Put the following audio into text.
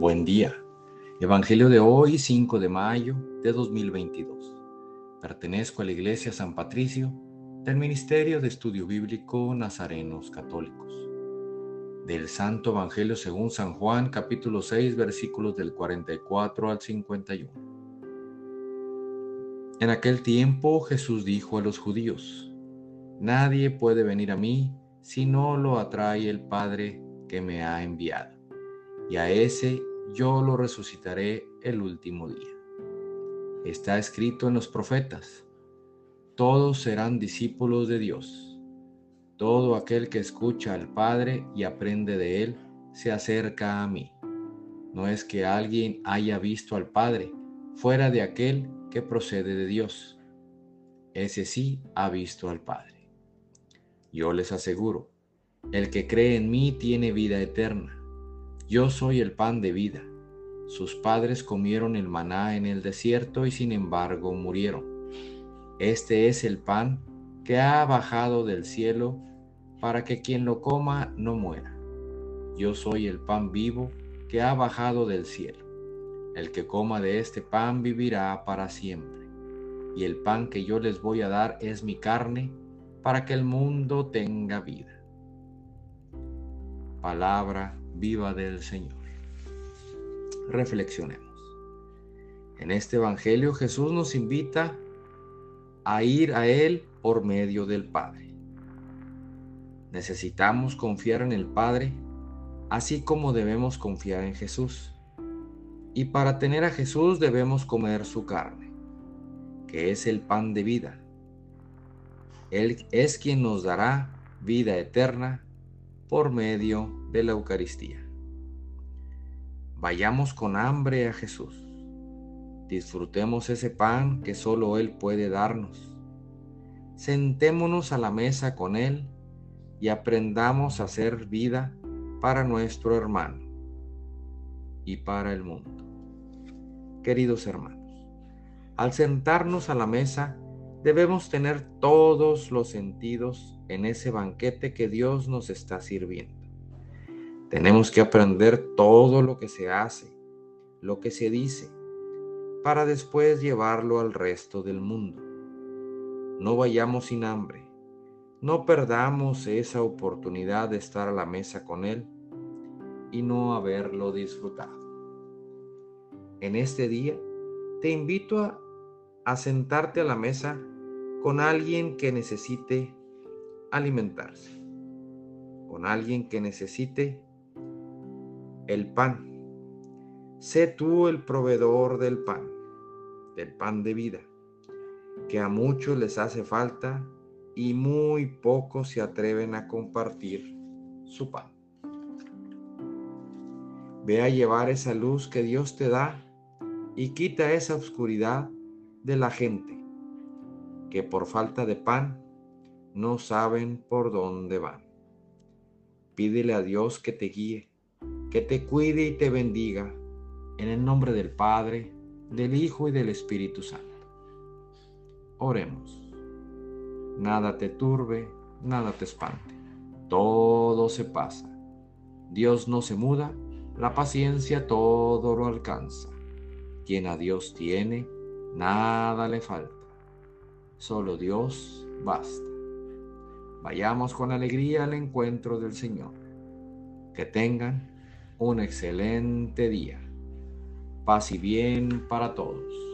Buen día. Evangelio de hoy, 5 de mayo de 2022. Pertenezco a la Iglesia San Patricio del Ministerio de Estudio Bíblico Nazarenos Católicos. Del Santo Evangelio según San Juan, capítulo 6, versículos del 44 al 51. En aquel tiempo Jesús dijo a los judíos, Nadie puede venir a mí si no lo atrae el Padre que me ha enviado, y a ese yo lo resucitaré el último día. Está escrito en los profetas, todos serán discípulos de Dios. Todo aquel que escucha al Padre y aprende de Él, se acerca a mí. No es que alguien haya visto al Padre fuera de aquel que procede de Dios. Ese sí ha visto al Padre. Yo les aseguro, el que cree en mí tiene vida eterna yo soy el pan de vida. Sus padres comieron el maná en el desierto y sin embargo murieron. Este es el pan que ha bajado del cielo para que quien lo coma no muera. Yo soy el pan vivo que ha bajado del cielo. El que coma de este pan vivirá para siempre. Y el pan que yo les voy a dar es mi carne para que el mundo tenga vida. Palabra viva del Señor. Reflexionemos. En este Evangelio Jesús nos invita a ir a Él por medio del Padre. Necesitamos confiar en el Padre, así como debemos confiar en Jesús. Y para tener a Jesús debemos comer su carne, que es el pan de vida. Él es quien nos dará vida eterna por medio de la Eucaristía. Vayamos con hambre a Jesús. Disfrutemos ese pan que solo Él puede darnos. Sentémonos a la mesa con Él y aprendamos a hacer vida para nuestro hermano y para el mundo. Queridos hermanos, al sentarnos a la mesa debemos tener todos los sentidos en ese banquete que Dios nos está sirviendo. Tenemos que aprender todo lo que se hace, lo que se dice, para después llevarlo al resto del mundo. No vayamos sin hambre, no perdamos esa oportunidad de estar a la mesa con Él y no haberlo disfrutado. En este día te invito a, a sentarte a la mesa con alguien que necesite alimentarse, con alguien que necesite el pan. Sé tú el proveedor del pan, del pan de vida, que a muchos les hace falta y muy pocos se atreven a compartir su pan. Ve a llevar esa luz que Dios te da y quita esa oscuridad de la gente que por falta de pan no saben por dónde van. Pídele a Dios que te guíe, que te cuide y te bendiga, en el nombre del Padre, del Hijo y del Espíritu Santo. Oremos. Nada te turbe, nada te espante. Todo se pasa. Dios no se muda, la paciencia todo lo alcanza. Quien a Dios tiene, nada le falta. Solo Dios basta. Vayamos con alegría al encuentro del Señor. Que tengan un excelente día. Paz y bien para todos.